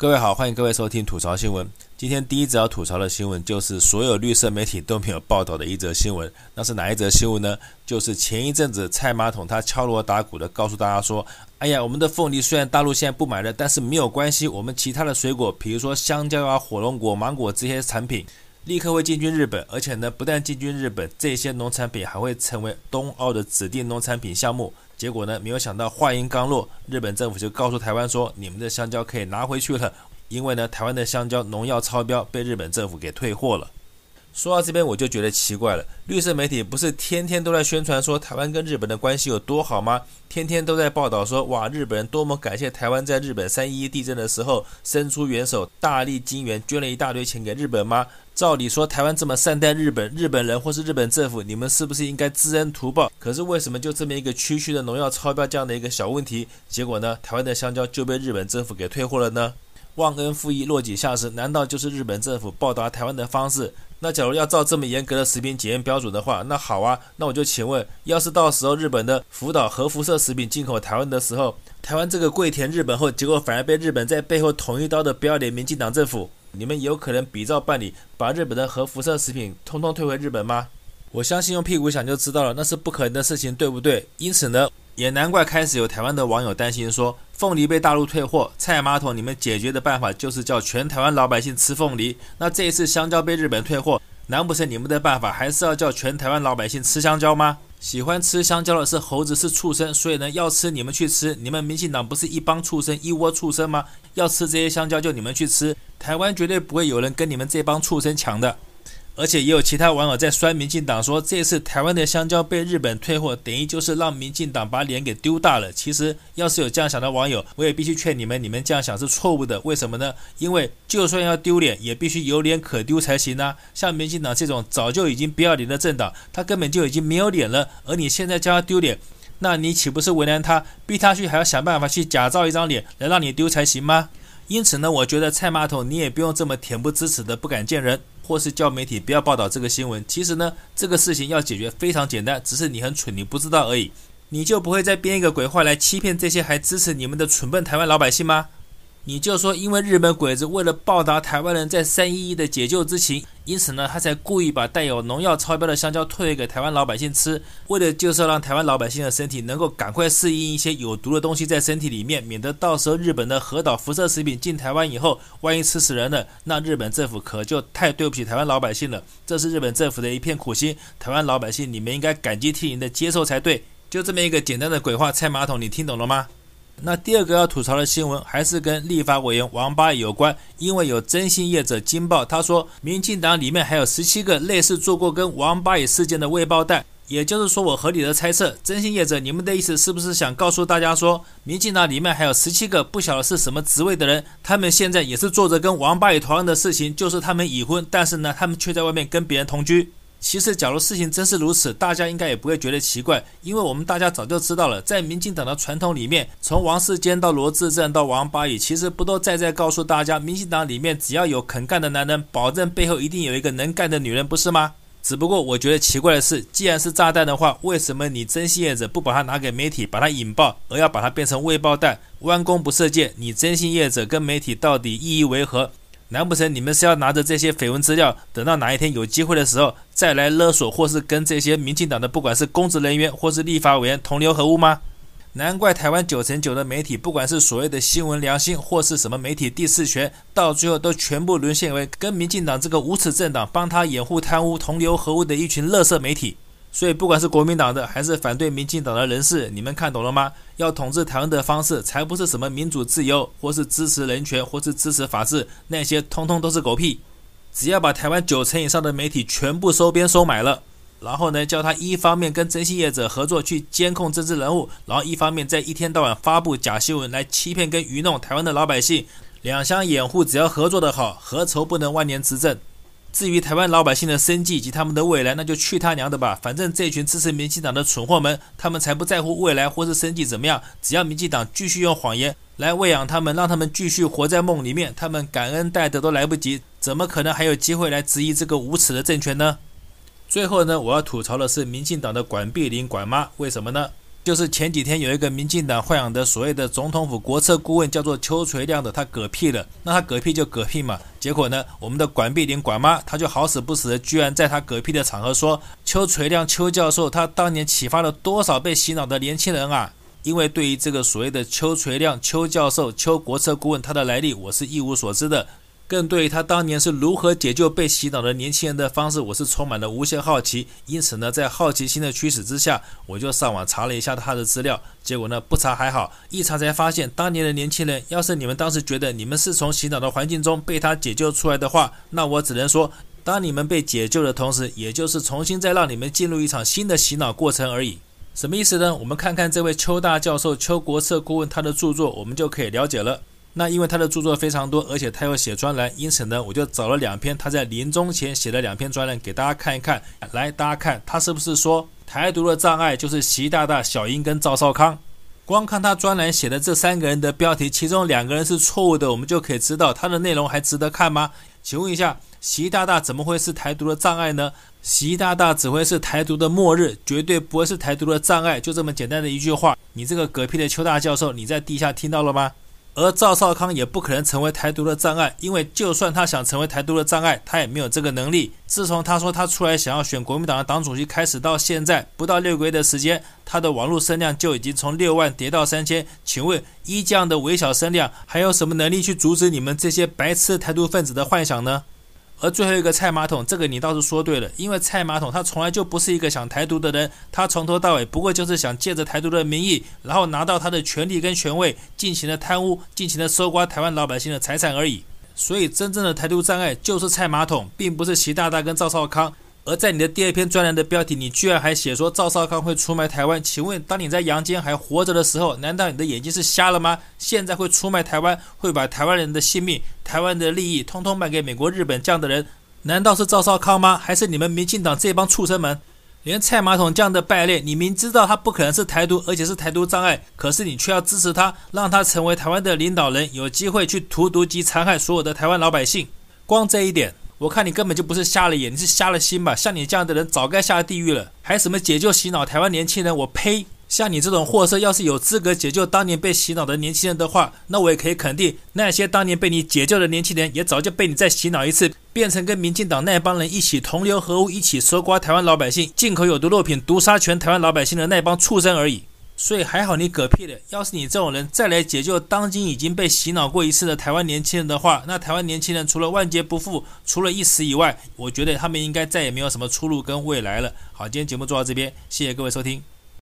各位好，欢迎各位收听吐槽新闻。今天第一则要吐槽的新闻，就是所有绿色媒体都没有报道的一则新闻。那是哪一则新闻呢？就是前一阵子蔡马桶他敲锣打鼓的告诉大家说：“哎呀，我们的凤梨虽然大陆现在不买了，但是没有关系，我们其他的水果，比如说香蕉啊、火龙果、芒果这些产品，立刻会进军日本。而且呢，不但进军日本，这些农产品还会成为冬奥的指定农产品项目。”结果呢，没有想到话音刚落，日本政府就告诉台湾说：“你们的香蕉可以拿回去了，因为呢，台湾的香蕉农药超标，被日本政府给退货了。”说到这边，我就觉得奇怪了，绿色媒体不是天天都在宣传说台湾跟日本的关系有多好吗？天天都在报道说，哇，日本人多么感谢台湾在日本三一一地震的时候伸出援手，大力金援，捐了一大堆钱给日本吗？照理说，台湾这么善待日本，日本人或是日本政府，你们是不是应该知恩图报？可是为什么就这么一个区区的农药超标这样的一个小问题，结果呢，台湾的香蕉就被日本政府给退货了呢？忘恩负义、落井下石，难道就是日本政府报答台湾的方式？那假如要照这么严格的食品检验标准的话，那好啊，那我就请问，要是到时候日本的福岛核辐射食品进口台湾的时候，台湾这个跪舔日本后，结果反而被日本在背后捅一刀的不要脸民进党政府？你们有可能比照办理，把日本的核辐射食品通通退回日本吗？我相信用屁股想就知道了，那是不可能的事情，对不对？因此呢，也难怪开始有台湾的网友担心说，凤梨被大陆退货，菜马桶你们解决的办法就是叫全台湾老百姓吃凤梨。那这一次香蕉被日本退货，难不成你们的办法还是要叫全台湾老百姓吃香蕉吗？喜欢吃香蕉的是猴子，是畜生，所以呢，要吃你们去吃。你们民进党不是一帮畜生，一窝畜生吗？要吃这些香蕉就你们去吃。台湾绝对不会有人跟你们这帮畜生抢的。而且也有其他网友在酸民进党说，这次台湾的香蕉被日本退货，等于就是让民进党把脸给丢大了。其实要是有这样想的网友，我也必须劝你们，你们这样想是错误的。为什么呢？因为就算要丢脸，也必须有脸可丢才行啊。像民进党这种早就已经不要脸的政党，他根本就已经没有脸了。而你现在叫他丢脸，那你岂不是为难他，逼他去还要想办法去假造一张脸来让你丢才行吗？因此呢，我觉得蔡马桶你也不用这么恬不知耻的不敢见人。或是叫媒体不要报道这个新闻。其实呢，这个事情要解决非常简单，只是你很蠢，你不知道而已。你就不会再编一个鬼话来欺骗这些还支持你们的蠢笨台湾老百姓吗？你就说，因为日本鬼子为了报答台湾人在三一一的解救之情，因此呢，他才故意把带有农药超标的香蕉退回给台湾老百姓吃，为的就是让台湾老百姓的身体能够赶快适应一些有毒的东西在身体里面，免得到时候日本的核岛辐射食品进台湾以后，万一吃死人了，那日本政府可就太对不起台湾老百姓了。这是日本政府的一片苦心，台湾老百姓你们应该感激涕零的接受才对。就这么一个简单的鬼话，拆马桶，你听懂了吗？那第二个要吐槽的新闻还是跟立法委员王八有关，因为有征信业者惊爆，他说民进党里面还有十七个类似做过跟王八乙事件的未爆弹，也就是说我合理的猜测，征信业者你们的意思是不是想告诉大家说，民进党里面还有十七个不晓得是什么职位的人，他们现在也是做着跟王八乙同样的事情，就是他们已婚，但是呢，他们却在外面跟别人同居。其实，假如事情真是如此，大家应该也不会觉得奇怪，因为我们大家早就知道了，在民进党的传统里面，从王世坚到罗志正到王八乙，其实不都在在告诉大家，民进党里面只要有肯干的男人，保证背后一定有一个能干的女人，不是吗？只不过我觉得奇怪的是，既然是炸弹的话，为什么你征信业者不把它拿给媒体，把它引爆，而要把它变成未爆弹？弯弓不射箭，你征信业者跟媒体到底意义为何？难不成你们是要拿着这些绯闻资料，等到哪一天有机会的时候再来勒索，或是跟这些民进党的不管是公职人员或是立法委员同流合污吗？难怪台湾九成九的媒体，不管是所谓的新闻良心，或是什么媒体第四权，到最后都全部沦陷为跟民进党这个无耻政党帮他掩护贪污、同流合污的一群垃圾媒体。所以，不管是国民党的还是反对民进党的人士，你们看懂了吗？要统治台湾的方式，才不是什么民主自由，或是支持人权，或是支持法治，那些通通都是狗屁。只要把台湾九成以上的媒体全部收编收买了，然后呢，叫他一方面跟征信业者合作去监控政治人物，然后一方面在一天到晚发布假新闻来欺骗跟愚弄台湾的老百姓，两相掩护，只要合作的好，何愁不能万年执政？至于台湾老百姓的生计以及他们的未来，那就去他娘的吧！反正这群支持民进党的蠢货们，他们才不在乎未来或是生计怎么样。只要民进党继续用谎言来喂养他们，让他们继续活在梦里面，他们感恩戴德都来不及，怎么可能还有机会来质疑这个无耻的政权呢？最后呢，我要吐槽的是民进党的管碧玲管妈，为什么呢？就是前几天有一个民进党豢养的所谓的总统府国策顾问，叫做邱垂亮的，他嗝屁了。那他嗝屁就嗝屁嘛，结果呢，我们的管碧玲管妈，他就好死不死的，居然在他嗝屁的场合说，邱垂亮邱教授他当年启发了多少被洗脑的年轻人啊！因为对于这个所谓的邱垂亮邱教授邱国策顾问他的来历，我是一无所知的。更对于他当年是如何解救被洗脑的年轻人的方式，我是充满了无限好奇。因此呢，在好奇心的驱使之下，我就上网查了一下他的资料。结果呢，不查还好，一查才发现，当年的年轻人，要是你们当时觉得你们是从洗脑的环境中被他解救出来的话，那我只能说，当你们被解救的同时，也就是重新再让你们进入一场新的洗脑过程而已。什么意思呢？我们看看这位邱大教授邱国策顾问他的著作，我们就可以了解了。那因为他的著作非常多，而且他又写专栏，因此呢，我就找了两篇他在临终前写的两篇专栏给大家看一看。来，大家看他是不是说台独的障碍就是习大大、小英跟赵少康？光看他专栏写的这三个人的标题，其中两个人是错误的，我们就可以知道他的内容还值得看吗？请问一下，习大大怎么会是台独的障碍呢？习大大只会是台独的末日，绝对不会是台独的障碍。就这么简单的一句话，你这个嗝屁的邱大教授，你在地下听到了吗？而赵少康也不可能成为台独的障碍，因为就算他想成为台独的障碍，他也没有这个能力。自从他说他出来想要选国民党的党主席开始到现在，不到六个月的时间，他的网络声量就已经从六万跌到三千。请问，一这样的微小声量，还有什么能力去阻止你们这些白痴台独分子的幻想呢？而最后一个蔡马桶，这个你倒是说对了，因为蔡马桶他从来就不是一个想台独的人，他从头到尾不过就是想借着台独的名义，然后拿到他的权力跟权位，进行了贪污，进行了搜刮台湾老百姓的财产而已。所以真正的台独障碍就是蔡马桶，并不是习大大跟赵少康。而在你的第二篇专栏的标题，你居然还写说赵少康会出卖台湾？请问，当你在阳间还活着的时候，难道你的眼睛是瞎了吗？现在会出卖台湾，会把台湾人的性命、台湾的利益，通通卖给美国、日本这样的人，难道是赵少康吗？还是你们民进党这帮畜生们？连蔡马桶这样的败类，你明知道他不可能是台独，而且是台独障碍，可是你却要支持他，让他成为台湾的领导人，有机会去荼毒及残害所有的台湾老百姓。光这一点。我看你根本就不是瞎了眼，你是瞎了心吧？像你这样的人早该下地狱了，还什么解救洗脑台湾年轻人？我呸！像你这种货色，要是有资格解救当年被洗脑的年轻人的话，那我也可以肯定，那些当年被你解救的年轻人，也早就被你再洗脑一次，变成跟民进党那帮人一起同流合污，一起搜刮台湾老百姓，进口有毒肉品，毒杀全台湾老百姓的那帮畜生而已。所以还好你嗝屁了。要是你这种人再来解救当今已经被洗脑过一次的台湾年轻人的话，那台湾年轻人除了万劫不复，除了一死以外，我觉得他们应该再也没有什么出路跟未来了。好，今天节目做到这边，谢谢各位收听。